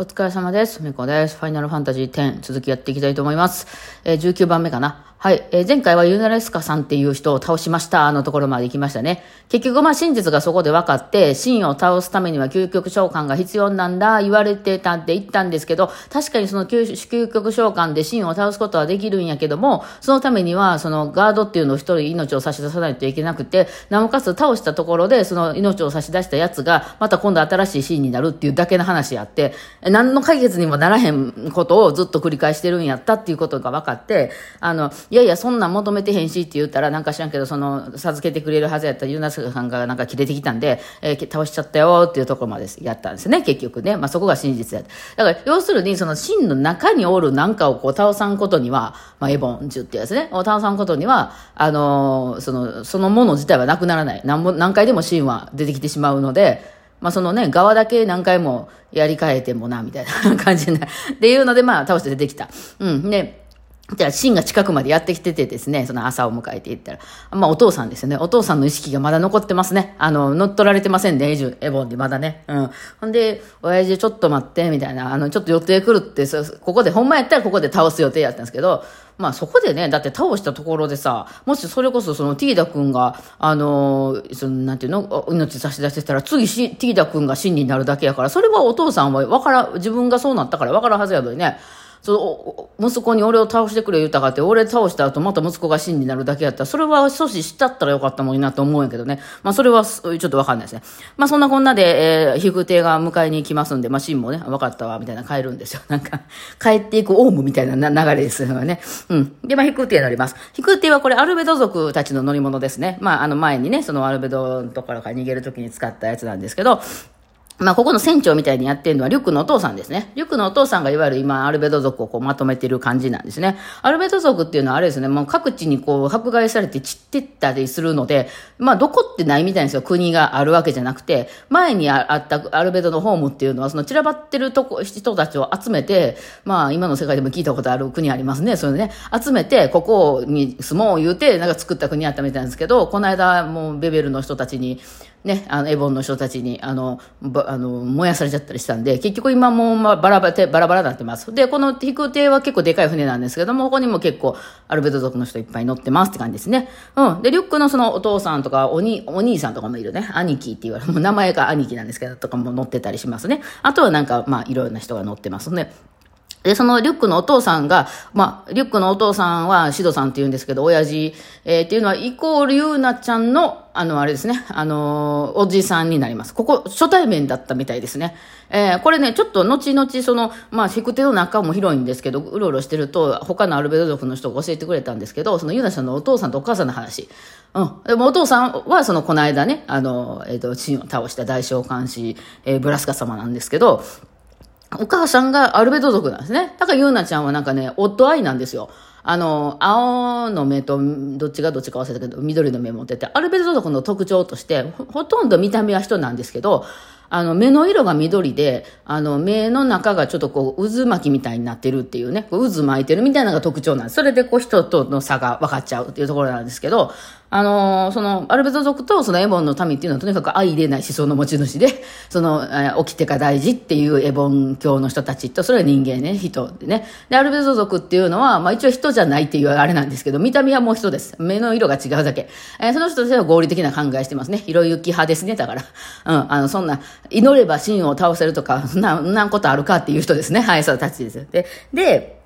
お疲れ様です。みこです。ファイナルファンタジー10続きやっていきたいと思います。えー、19番目かな。はい。えー、前回はユナレスカさんっていう人を倒しましたのところまで行きましたね。結局まあ真実がそこで分かって、真を倒すためには究極召喚が必要なんだ、言われてたって言ったんですけど、確かにその究極召喚で真を倒すことはできるんやけども、そのためにはそのガードっていうのを一人命を差し出さないといけなくて、なおかつ倒したところでその命を差し出したやつがまた今度新しいシーンになるっていうだけの話やって、何の解決にもならへんことをずっと繰り返してるんやったっていうことが分かって、あの、いやいやそんなん求めてへんしって言ったらなんか知らんけど、その、授けてくれるはずやったユナスさんがなんか切れてきたんで、えー、倒しちゃったよっていうところまでやったんですね、結局ね。まあそこが真実やだから要するにその真の中におるなんかをこう倒さんことには、まあエボンジュってやつね、を倒さんことには、あのー、その、そのもの自体はなくならない。何も、何回でも真は出てきてしまうので、まあそのね、側だけ何回もやり替えてもな、みたいな感じになる。っていうので、まあ倒して出てきた。うん。で、じゃあ、シンが近くまでやってきててですね、その朝を迎えていったら、まあお父さんですよね。お父さんの意識がまだ残ってますね。あの、乗っ取られてませんね、エジュ、エボンでまだね。うん。ほんで、親父ちょっと待って、みたいな、あの、ちょっと予定来るって、ここで、ほんまやったらここで倒す予定やったんですけど、まあそこでね、だって倒したところでさ、もしそれこそそのティーダ君が、あの、その、なんていうの、命差し出してたら、次し、ティーダ君が真になるだけやから、それはお父さんはわから、自分がそうなったからわからんはずやのにね。その息子に俺を倒してくれ言うたかって、俺倒した後また息子が死になるだけやったら、それは阻止したったらよかったのになと思うんやけどね。まあそれはちょっとわかんないですね。まあそんなこんなで、えー、皮膚艇が迎えに来ますんで、まあシンもね、わかったわ、みたいな帰るんですよ。なんか、帰っていくオウムみたいな流れですよね。うん。で、まあ皮膚艇になります。皮膚艇はこれアルベド族たちの乗り物ですね。まああの前にね、そのアルベドのところから逃げるときに使ったやつなんですけど、まあ、ここの船長みたいにやってるのはリュックのお父さんですね。リュックのお父さんがいわゆる今、アルベド族をこうまとめてる感じなんですね。アルベド族っていうのはあれですね、もう各地にこう迫害されて散ってったりするので、まあ、どこってないみたいですよ。国があるわけじゃなくて、前にあったアルベドのホームっていうのは、その散らばってるとこ、人たちを集めて、まあ、今の世界でも聞いたことある国ありますね。それでね、集めて、ここに住もう言うて、なんか作った国あったみたいなんですけど、この間、もうベベルの人たちに、ね、あの、エボンの人たちに、あの、あの、燃やされちゃったりしたんで、結局今も、ま、バラバラ、バラバラになってます。で、この飛空艇は結構でかい船なんですけども、ここにも結構、アルベド族の人いっぱい乗ってますって感じですね。うん。で、リュックのそのお父さんとか、おに、お兄さんとかもいるね。兄貴って言われる。もう名前が兄貴なんですけど、とかも乗ってたりしますね。あとはなんか、まあ、いろいろな人が乗ってますね。で、そのリュックのお父さんが、まあ、リュックのお父さんはシドさんって言うんですけど、親父、えー、っていうのは、イコールユーナちゃんの、あの、あれですね、あのー、おじさんになります。ここ、初対面だったみたいですね。えー、これね、ちょっと後々、その、まあ、引く手の中も広いんですけど、うろうろしてると、他のアルベド族の人が教えてくれたんですけど、そのユーナちゃんのお父さんとお母さんの話。うん。でもお父さんは、その、この間ね、あの、えっ、ー、と、チンを倒した大召喚師、えー、ブラスカ様なんですけど、お母さんがアルベド族なんですね。だからユーナちゃんはなんかね、夫愛なんですよ。あの、青の目と、どっちがどっちか忘れたけど、緑の目持ってて、アルベド族の特徴として、ほとんど見た目は人なんですけど、あの、目の色が緑で、あの、目の中がちょっとこう、渦巻きみたいになってるっていうね、こう渦巻いてるみたいなのが特徴なんです。それでこう、人との差が分かっちゃうっていうところなんですけど、あのー、その、アルベト族とそのエボンの民っていうのはとにかく相入れない思想の持ち主で、その、えー、起きてか大事っていうエボン教の人たちと、それは人間ね、人でね。で、アルベト族っていうのは、まあ一応人じゃないっていうあれなんですけど、見た目はもう人です。目の色が違うだけ。えー、その人たちは合理的な考えしてますね。ひろゆき派ですね、だから。うん、あの、そんな、祈れば真を倒せるとか、な、なんことあるかっていう人ですね。はい、そうたちです。で、で、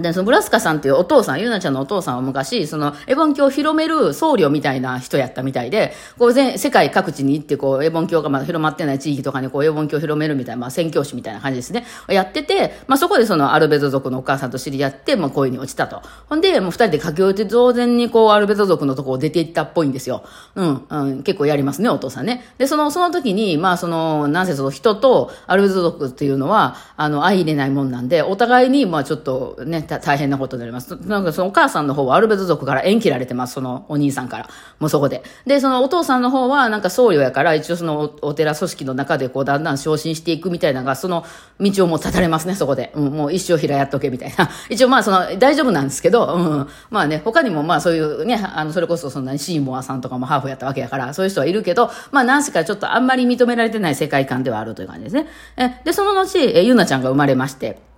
で、そのブラスカさんっていうお父さん、ゆうなちゃんのお父さんは昔、その、エボン教を広める僧侶みたいな人やったみたいで、こう全、世界各地に行って、こう、エボン教がまだ広まってない地域とかに、こう、エボン教を広めるみたいな、まあ、宣教師みたいな感じですね。やってて、まあ、そこでその、アルベド族のお母さんと知り合って、まあ、恋に落ちたと。ほんで、もう二人で駆け落ちて、当然にこう、アルベド族のとこを出ていったっぽいんですよ。うん、うん、結構やりますね、お父さんね。で、その、その時に、まあ、その、なんせその人とアルベド族っていうのは、あの、相入れないもんなんで、お互いに、まあ、ちょっとね、大変なことになります。なんかそのお母さんの方はアルベド族から縁切られてます、そのお兄さんから。もうそこで。で、そのお父さんの方はなんか僧侶やから、一応そのお寺組織の中でこうだんだん昇進していくみたいなのが、その道をもう立たれますね、そこで。うん、もう一生平やっとけみたいな。一応まあその大丈夫なんですけど、うん、まあね、他にもまあそういうね、あの、それこそそんなにシーモアさんとかもハーフやったわけやから、そういう人はいるけど、まあ何しかちょっとあんまり認められてない世界観ではあるという感じですね。え、で、その後、え、ゆなちゃんが生まれまして、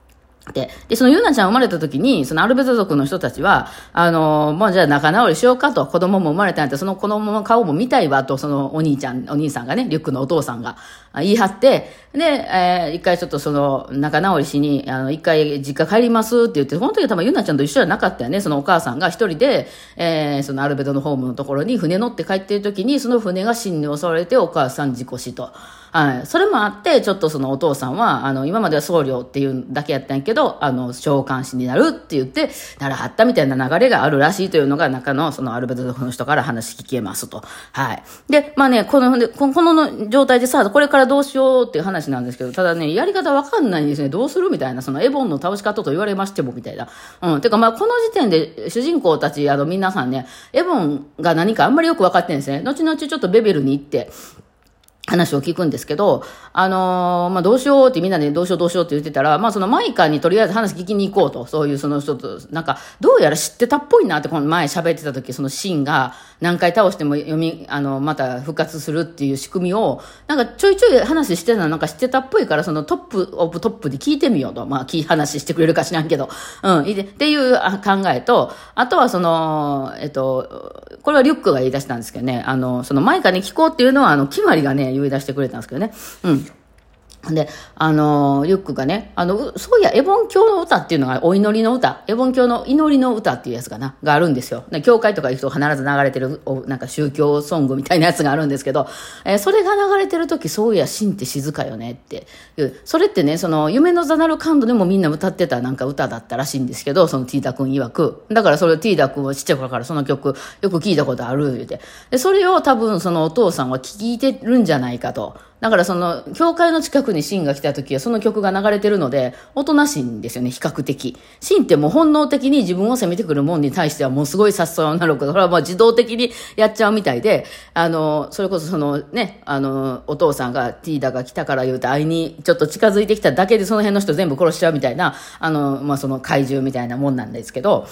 で、で、そのゆなちゃん生まれた時に、そのアルベト族の人たちは、あの、もうじゃあ仲直りしようかと、子供も生まれたんやったら、その子供の顔も見たいわと、そのお兄ちゃん、お兄さんがね、リュックのお父さんが言い張って、で、えー、一回ちょっとその仲直りしに、あの、一回実家帰りますって言って、その時は多分ゆなちゃんと一緒じゃなかったよね。そのお母さんが一人で、えー、そのアルベトのホームのところに船乗って帰ってる時に、その船が死に襲われてお母さん事故死と。はい。それもあって、ちょっとそのお父さんは、あの、今までは僧侶っていうだけやったんやけど、あの、召喚師になるって言って、ならはったみたいな流れがあるらしいというのが、中の、そのアルベト族の人から話聞けますと。はい。で、まあね、この、この状態でさ、これからどうしようっていう話なんですけど、ただね、やり方わかんないんですね。どうするみたいな、そのエボンの倒し方と言われましても、みたいな。うん。てか、まあ、この時点で、主人公たち、あの、皆さんね、エボンが何かあんまりよくわかってんですね。後々ちょっとベベルに行って、話を聞くんですけど、あのー、まあ、どうしようってみんなでどうしようどうしようって言ってたら、まあ、そのマイカにとりあえず話聞きに行こうと、そういうその人と、なんか、どうやら知ってたっぽいなって、この前喋ってた時、そのシーンが何回倒しても読み、あの、また復活するっていう仕組みを、なんかちょいちょい話してたのなんか知ってたっぽいから、その top of top で聞いてみようと。まあ、話してくれるか知らんけど。うん、っていう考えと、あとはその、えっと、これはリュックが言い出したんですけどね、あの、そのマイカに聞こうっていうのは、あの、決まりがね、言い出してくれたんですけどね。うん。で、あの、リュックがね、あの、そういや、エボン教の歌っていうのが、お祈りの歌、エボン教の祈りの歌っていうやつかな、があるんですよ。で教会とか行くと必ず流れてる、なんか宗教ソングみたいなやつがあるんですけど、えー、それが流れてる時、そういや、神って静かよねっていう、それってね、その、夢のザナルカンドでもみんな歌ってたなんか歌だったらしいんですけど、そのティータ君曰く。だからそれをティータ君はちっちゃい頃からその曲、よく聞いたことある、言うて。で、それを多分そのお父さんは聞いてるんじゃないかと。だからその、教会の近くにシンが来た時はその曲が流れてるので、おとなしいんですよね、比較的。シンってもう本能的に自分を責めてくるもんに対してはもうすごい殺傷なるけど、それはもう自動的にやっちゃうみたいで、あの、それこそそのね、あの、お父さんがティーダが来たから言うて会いにちょっと近づいてきただけでその辺の人全部殺しちゃうみたいな、あの、まあ、その怪獣みたいなもんなんですけど、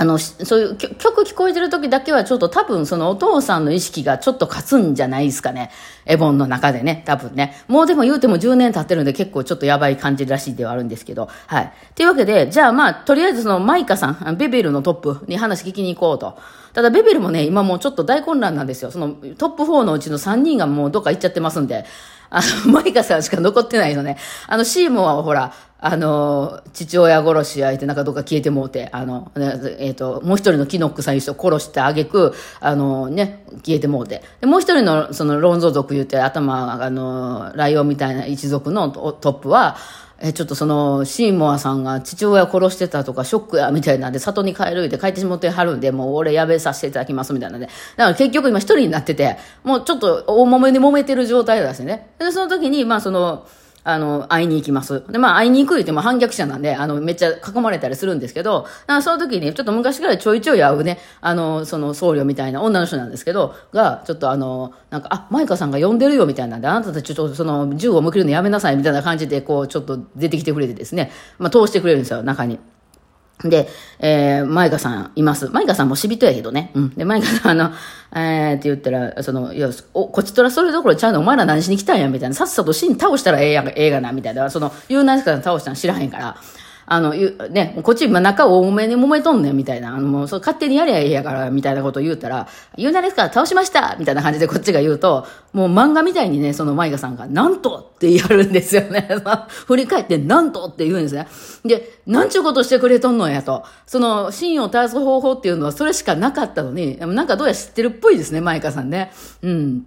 あの、そういう曲聞こえてる時だけはちょっと多分そのお父さんの意識がちょっと勝つんじゃないですかね。エボンの中でね、多分ね。もうでも言うても10年経ってるんで結構ちょっとやばい感じらしいではあるんですけど。はい。というわけで、じゃあまあ、とりあえずそのマイカさん、ベベルのトップに話聞きに行こうと。ただベベルもね、今もうちょっと大混乱なんですよ。そのトップ4のうちの3人がもうどっか行っちゃってますんで。あの、マイカさんしか残ってないのね。あの、シーモアはほら、あの、父親殺し相手なんかどっか消えてもうて、あの、えっ、ー、と、もう一人のキノックさんいう人殺してあげく、あのね、消えてもうて。で、もう一人の、その、ロンゾ族言うて、頭、あの、ライオンみたいな一族のトップは、え、ちょっとその、シーモアさんが父親殺してたとか、ショックや、みたいなんで、里に帰るって帰ってしもってはるんで、もう俺やべさせていただきます、みたいなんで。だから結局今一人になってて、もうちょっと大揉めに揉めてる状態だしね。で、その時に、まあその、あの、会いに行きます。で、まあ、会いに行く言っても反逆者なんで、あの、めっちゃ囲まれたりするんですけど、その時に、ちょっと昔からちょいちょい会うね、あの、その僧侶みたいな女の人なんですけど、が、ちょっとあの、なんか、あ、マイカさんが呼んでるよみたいなんで、あなたたちちょっとその、銃を向けるのやめなさいみたいな感じで、こう、ちょっと出てきてくれてですね、まあ、通してくれるんですよ、中に。で、えー、マイカさんいます。マイカさんも死人やけどね。うん。で、マイカさん、あの、えー、って言ったら、その、いや、お、こっちとらそれどころちゃうの、お前ら何しに来たんや、みたいな。さっさと死に倒したらええやん、ええがな、みたいな。その、ユーナイスカさん倒したの知らへんから。あの、ね、こっち今中多めに揉めとんねんみたいな、あの、もう、そ勝手にやりゃええやから、みたいなことを言うたら、言うなですから倒しましたみたいな感じでこっちが言うと、もう漫画みたいにね、そのマイカさんが、なんとってやるんですよね。振り返って、なんとって言うんですね。で、なんちゅうことしてくれとんのやと。その、芯を絶つ方法っていうのはそれしかなかったのに、なんかどうやら知ってるっぽいですね、マイカさんね。うん。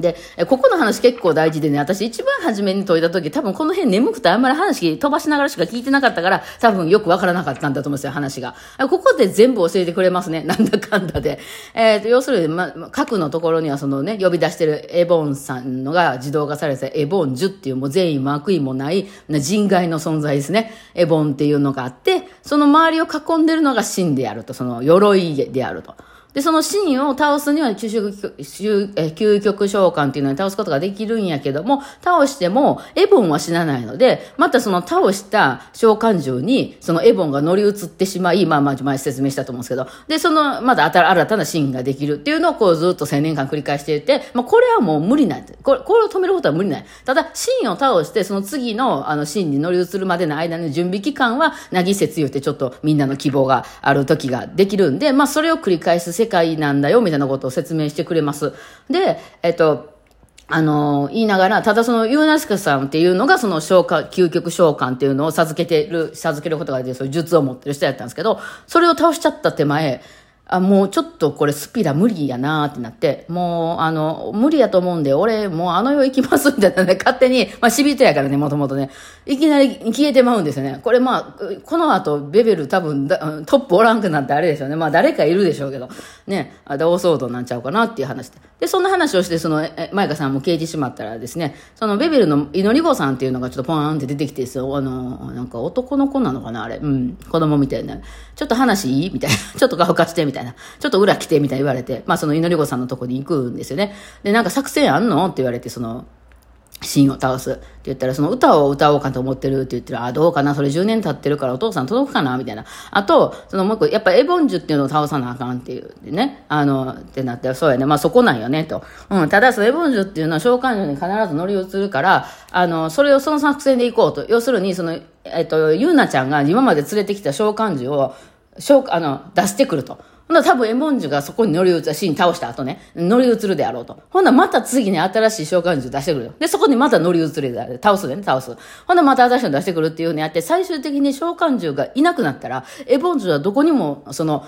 で、ここの話結構大事でね、私一番初めに解いた時、多分この辺眠くてあんまり話飛ばしながらしか聞いてなかったから、多分よくわからなかったんだと思うんですよ、話が。ここで全部教えてくれますね、なんだかんだで。えっ、ー、と、要するに、ま、核のところにはそのね、呼び出してるエボンさんのが自動化されてエボンジュっていうもう善意も悪意もない人外の存在ですね。エボンっていうのがあって、その周りを囲んでるのが真であると、その鎧であると。で、その真を倒すには究極、究極召喚っていうのに倒すことができるんやけども、倒してもエボンは死なないので、またその倒した召喚獣に、そのエボンが乗り移ってしまい、まあまあ前説明したと思うんですけど、で、その、また新たな真ができるっていうのをこうずっと1000年間繰り返していて、まあこれはもう無理なんこれ、これを止めることは無理ない。ただ、真を倒して、その次のあの真に乗り移るまでの間の準備期間は、なぎ説言ってちょっとみんなの希望がある時ができるんで、まあそれを繰り返す世界なんだよ、みたいなことを説明してくれます。で、えっと、あの、言いながら、ただそのユーナスカさんっていうのがその召喚、究極召喚っていうのを授けてる、授けることができる、そういう術を持ってる人やったんですけど、それを倒しちゃった手前、あ、もうちょっとこれスピラ無理やなーってなって、もう、あの、無理やと思うんで、俺、もうあの世行きますみたいなね、勝手に、まあ、死人やからね、もともとね、いきなり消えてまうんですよね。これまあ、この後、ベベル多分トップおらんくなってあれでしょうね。まあ、誰かいるでしょうけど、ね、大騒動になっちゃうかなっていう話で。で、そんな話をして、その、マイカさんも刑事しまったらですね、そのベベルの祈り子さんっていうのがちょっとポーンって出てきてですよ、あの、なんか男の子なのかな、あれ。うん、子供みたいな。ちょっと話いい？みたいな。ちょっと顔貸してみたいな。たいなちょっと裏来てみたいに言われて、まあその祈り子さんのとこに行くんですよね。で、なんか作戦あんのって言われて、その、芯を倒すって言ったら、その歌を歌おうかと思ってるって言ったら、あ、どうかなそれ10年経ってるからお父さん届くかなみたいな。あと、そのもう一個、やっぱエボンジュっていうのを倒さなあかんっていうね。あの、ってなって、そうやね。まあそこなんよね、と。うん。ただ、そのエボンジュっていうのは召喚獣に必ず乗り移るから、あの、それをその作戦で行こうと。要するに、その、えっと、ゆうなちゃんが今まで連れてきた召喚獣を、召あの、出してくると。ほんなら多分エモンジュがそこに乗り移る、シーン倒した後ね、乗り移るであろうと。ほんならまた次に新しい召喚獣出してくるよ。で、そこにまた乗り移るである。倒すね、倒す。ほんならまた新しいの出してくるっていうふうにやって、最終的に召喚獣がいなくなったら、エボンジュはどこにも、その、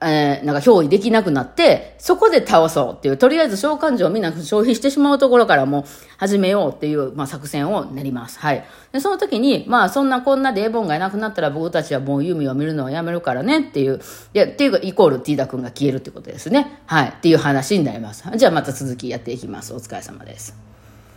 えー、なんか憑依できなくなって、そこで倒そうっていう、とりあえず召喚獣をみんな消費してしまうところからもう始めようっていう、まあ、作戦を練ります。はい。で、その時に、まあ、そんなこんなでエボンがいなくなったら僕たちはもう弓を見るのをやめるからねっていう、いや、っていうか、イコールティーダ君が消えるってことですね。はい。っていう話になります。じゃあまた続きやっていきます。お疲れ様です。